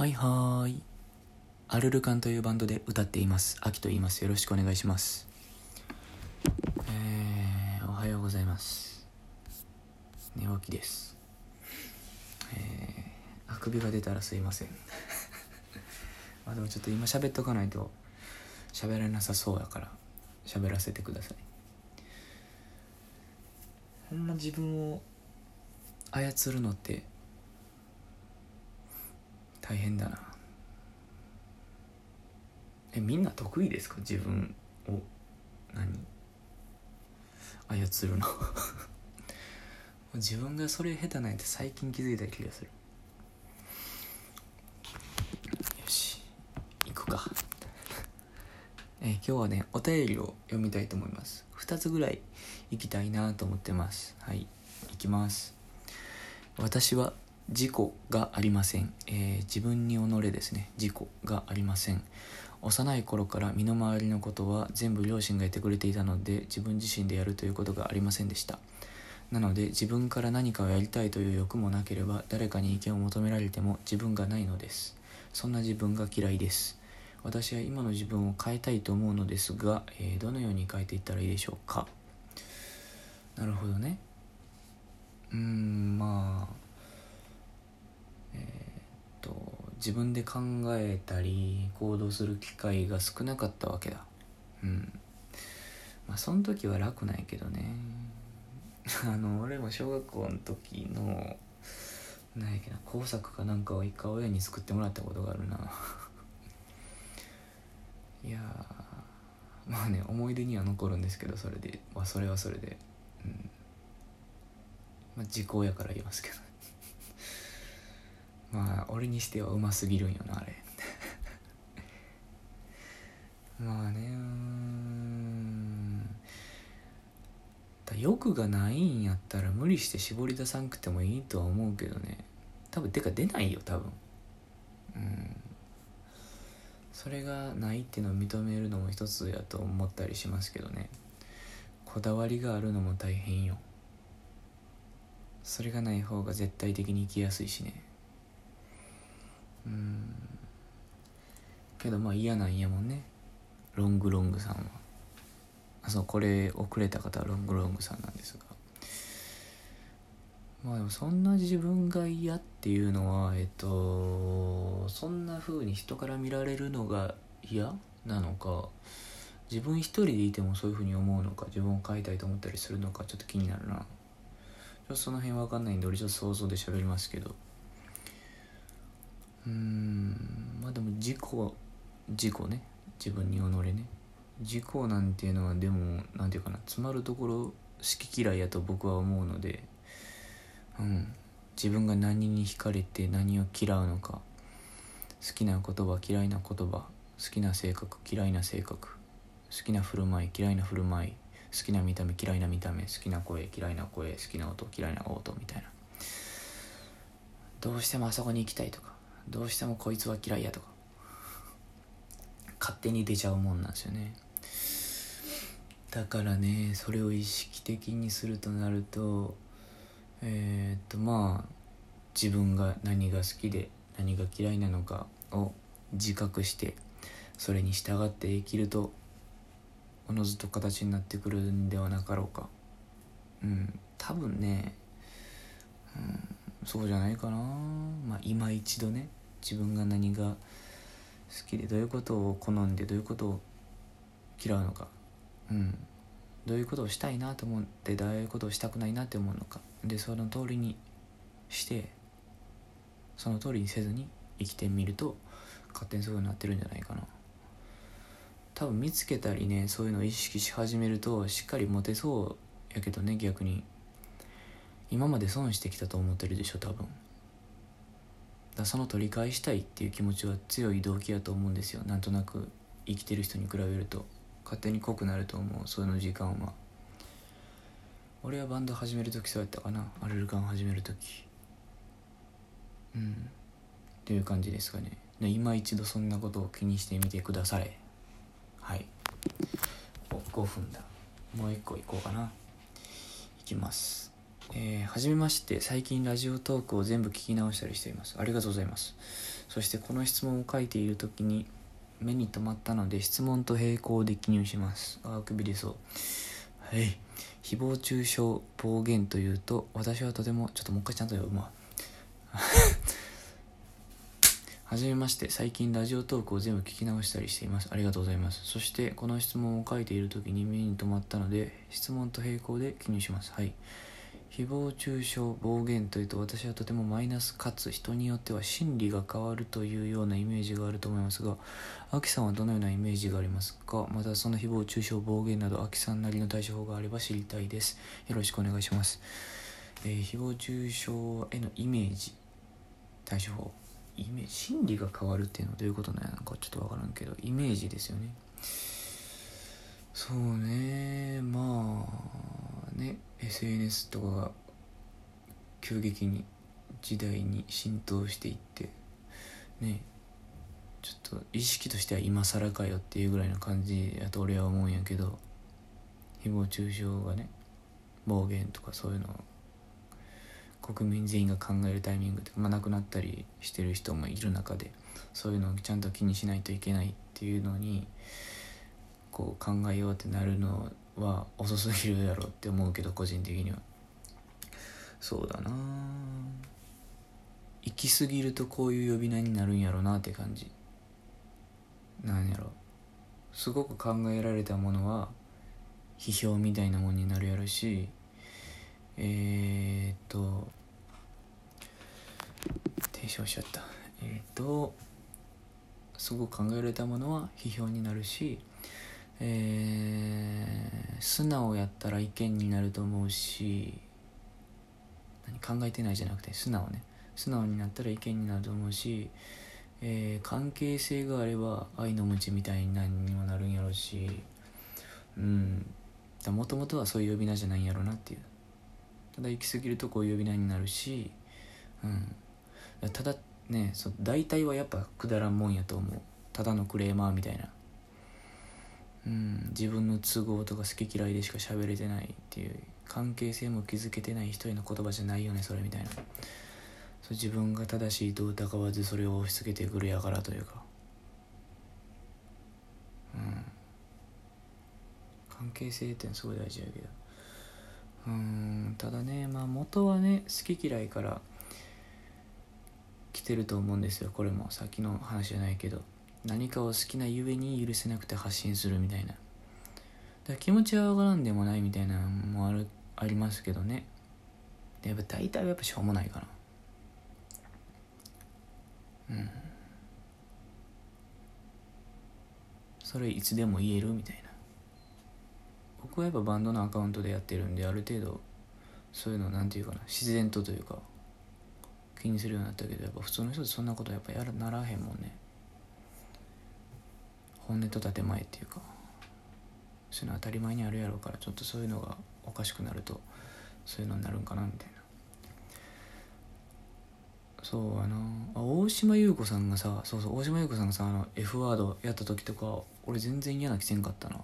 はいはーい。アルルカンというバンドで歌っています。アキと言います。よろしくお願いします。えー、おはようございます。寝起きです。えー、あくびが出たらすいません。まあでもちょっと今喋っとかないと喋れなさそうやから喋らせてください。ほんま自分を操るのって大変だな。えみんな得意ですか？自分を。何？操るの。自分がそれ下手ないって最近気づいた気がする。よし。行くか。え今日はねお便りを読みたいと思います。2つぐらい行きたいなと思ってます。はい。行きます。私は事故がありません、えー自分に己ですね。事故がありません。幼い頃から身の回りのことは全部両親がやってくれていたので自分自身でやるということがありませんでした。なので自分から何かをやりたいという欲もなければ誰かに意見を求められても自分がないのです。そんな自分が嫌いです。私は今の自分を変えたいと思うのですが、えーどのように変えていったらいいでしょうか。なるほどね。うーんまあえっと自分で考えたり行動する機会が少なかったわけだ。うん。まあその時は楽なんやけどね。あの俺も小学校の時のなんやっけな工作かなんかを一回親に作ってもらったことがあるな。いやまあね思い出には残るんですけどそれで。まあそれはそれで。うん。まあ時効やから言いますけどね。まあ俺にしてはうますぎるんよなあれ。まあねうーん。だ欲がないんやったら無理して絞り出さんくてもいいとは思うけどね。多分てか出ないよ多分。うん。それがないっていうのを認めるのも一つやと思ったりしますけどね。こだわりがあるのも大変よ。それがない方が絶対的に生きやすいしね。うん。けどまあ嫌なんやもんね。ロングロングさんは。あそうこれをくれた方はロングロングさんなんですが。まあでもそんな自分が嫌っていうのはえっとそんな風に人から見られるのが嫌なのか自分一人でいてもそういう風に思うのか自分を変えたいと思ったりするのかちょっと気になるな。ちょっとその辺わかんないんで俺ちょっと想像で喋りますけど。うんまあでも事故事故ね。自分に己ね。事故なんていうのはでもなんていうかな。詰まるところ好き嫌いやと僕は思うのでうん。自分が何に惹かれて何を嫌うのか。好きな言葉嫌いな言葉。好きな性格嫌いな性格。好きな振る舞い嫌いな振る舞い。好きな見た目嫌いな見た目。好きな声嫌いな声。好きな音嫌いな音みたいな。どうしてもあそこに行きたいとか。どうしてもこいつは嫌いやとか。勝手に出ちゃうもんなんですよね。だからねそれを意識的にするとなるとえーっとまあ自分が何が好きで何が嫌いなのかを自覚してそれに従って生きるとおのずと形になってくるんではなかろうか。うん多分ね、うん、そうじゃないかな。まあ今一度ね。自分が何が好きでどういうことを好んでどういうことを嫌うのか。うん。どういうことをしたいなと思ってどういうことをしたくないなって思うのか。でその通りにしてその通りにせずに生きてみると勝手にそういうになってるんじゃないかな。多分見つけたりねそういうのを意識し始めるとしっかりモテそうやけどね逆に。今まで損してきたと思ってるでしょ多分。だその取り返したいっていう気持ちは強い動機やと思うんですよ。なんとなく生きてる人に比べると。勝手に濃くなると思う。その時間は。俺はバンド始める時そうやったかな。アルルカン始める時。うん。っていう感じですかね。で今一度そんなことを気にしてみてくだされ。はい。お5分だ。もう一個いこうかな。いきます。えー、はじめまして。最近ラジオトークを全部聞き直したりしています。ありがとうございます。そしてこの質問を書いている時に目に留まったので質問と並行で記入します。ああくびれそう。はい。誹謗中傷暴言というと私はとてもちょっともう一回ちゃんと読むわ。はじめまして。最近ラジオトークを全部聞き直したりしています。ありがとうございます。そしてこの質問を書いている時に目に留まったので質問と並行で記入します。はい。誹謗中傷暴言というと私はとてもマイナスかつ人によっては心理が変わるというようなイメージがあると思いますがアキさんはどのようなイメージがありますか？またその誹謗中傷暴言などアキさんなりの対処法があれば知りたいです。よろしくお願いします、えー、誹謗中傷へのイメージ対処法。イメージ心理が変わるっていうのはどういうことなんや？なんかちょっと分からんけど。イメージですよね。そうね。まあね SNS とかが急激に時代に浸透していってねちょっと意識としては今更かよっていうぐらいの感じやと俺は思うんやけど誹謗中傷がね暴言とかそういうのを国民全員が考えるタイミングで、まあ、亡くなったりしてる人もいる中でそういうのをちゃんと気にしないといけないっていうのにこう考えようってなるのは遅すぎるやろって思うけど個人的には。そうだな行き過ぎるとこういう呼び名になるんやろなって感じ。なんやろ。すごく考えられたものは批評みたいなもんになるやろしえー、っと提唱しちゃった。えー、っとすごく考えられたものは批評になるしえー、素直やったら意見になると思うし考えてないじゃなくて素直ね。素直になったら意見になると思うし、えー、関係性があれば愛の無知みたいにもなるんやろうしうん。もともとはそういう呼び名じゃないんやろうなっていう。ただ行き過ぎるとこういう呼び名になるし、うん、ただねそ大体はやっぱくだらんもんやと思う。ただのクレーマーみたいな。うん、自分の都合とか好き嫌いでしか喋れてないっていう関係性も築けてない人への言葉じゃないよねそれみたいな。そう自分が正しいと疑わずそれを押し付けてくるやからというか。うん。関係性ってすごい大事やけど。うん。ただねまあ元はね好き嫌いから来てると思うんですよこれも。さっきの話じゃないけど。何かを好きなゆえに許せなくて発信するみたいな。だ気持ちはわからんでもないみたいなのもあるありますけどね。でやっぱ大体はやっぱしょうもないかな。うん。それいつでも言えるみたいな。僕はやっぱバンドのアカウントでやってるんである程度そういうのなんていうかな自然とというか気にするようになったけどやっぱ普通の人ってそんなことやっぱやらならへんもんね。本音と建前っていうかそういうの当たり前にあるやろうからちょっとそういうのがおかしくなるとそういうのになるんかなみたいな。そうあのあ大島優子さんがさそうそう大島優子さんがさあの F ワードやった時とか俺全然嫌な気せんかったな。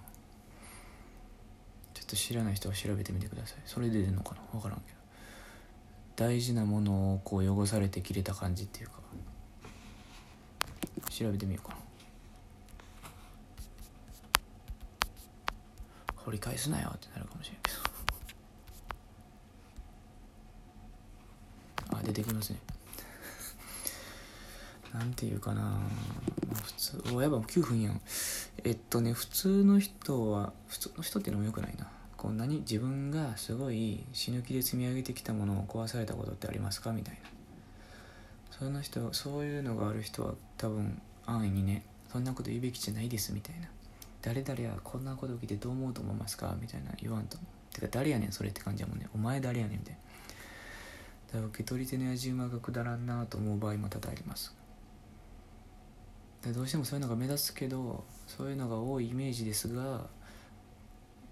ちょっと知らない人は調べてみてください。それで出るのかな？分からんけど。大事なものをこう汚されて切れた感じっていうか。調べてみようかな。掘り返すなよってなるかもしれんけど。あ出てきますね。なんていうかな、まあ、普通おやば9分やん。えっとね普通の人は普通の人っていうのもよくないな。こんなに自分がすごい死ぬ気で積み上げてきたものを壊されたことってありますか？みたいな。その人そういうのがある人は多分安易にねそんなこと言うべきじゃないですみたいな。誰々はこんなこと聞いてどう思うと思いますか？みたいな言わんと。てか誰やねんそれって感じやもんねお前誰やねんみたいな受け取り手のやじ馬がくだらんなと思う場合も多々ありますでどうしてもそういうのが目立つけどそういうのが多いイメージですが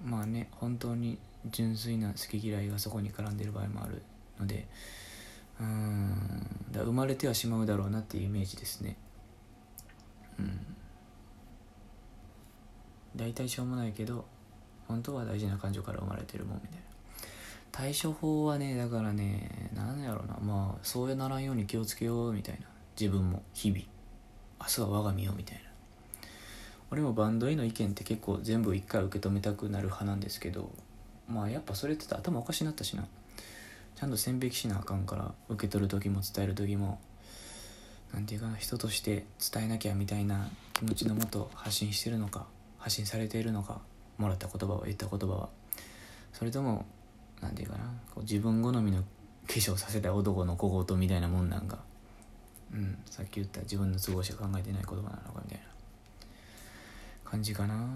まあね本当に純粋な好き嫌いがそこに絡んでる場合もあるのでうんだ生まれてはしまうだろうなっていうイメージですね。うん。大体しょうもないけど本当は大事な感情から生まれてるもんみたいな。対処法はねだからね何やろうな。まあそうやならんように気をつけようみたいな。自分も日々。明日は我が身をみたいな。俺もバンドへの意見って結構全部一回受け止めたくなる派なんですけどまあやっぱそれって頭おかしになったしな。ちゃんと線引きしなあかんから受け取る時も伝える時も何て言うかな人として伝えなきゃみたいな気持ちのもと発信してるのか。発信されているのかもらった言葉は言った言葉はそれとも何て言うかなこう自分好みの化粧させた男の小言みたいなもんなんか。うんさっき言った自分の都合しか考えてない言葉なのかみたいな感じかな。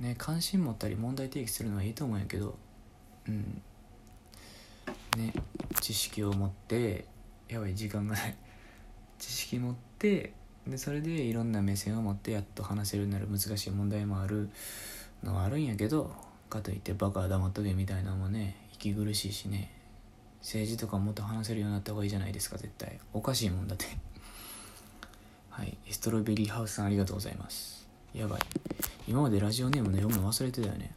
ね関心持ったり問題提起するのはいいと思うんやけど。うん。ね知識を持ってやばい時間がない。知識持ってでそれでいろんな目線を持ってやっと話せるようになる難しい問題もあるのはあるんやけどかといってバカは黙っとけみたいなのもね息苦しいしね政治とかもっと話せるようになった方がいいじゃないですか絶対。おかしいもんだって。はい。ストロベリーハウスさんありがとうございます。やばい。今までラジオネームの読むの忘れてたよね。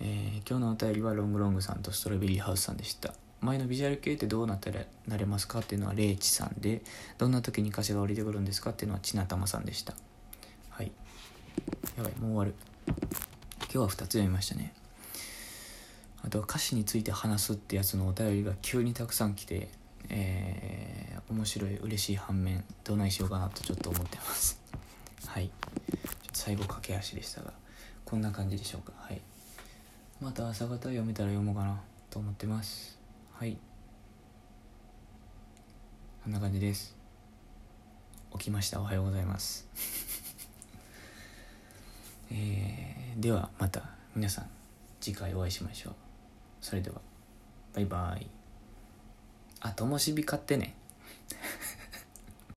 えー、今日のお便りはロングロングさんとストロベリーハウスさんでした。前のビジュアル系ってどうなったらなれますかっていうのはレイチさんでどんな時に歌詞が降りてくるんですかっていうのはちなたまさんでした。はい。やばいもう終わる。今日は2つ読みましたね。あとは歌詞について話すってやつのお便りが急にたくさん来てえー、面白い嬉しい反面どないしようかなとちょっと思ってます。はい。最後駆け足でしたがこんな感じでしょうか。はい。また朝方読めたら読もうかなと思ってます。はい。こんな感じです。起きました。おはようございます。えー、ではまた皆さん次回お会いしましょう。それではバイバイ。あともしび買ってね。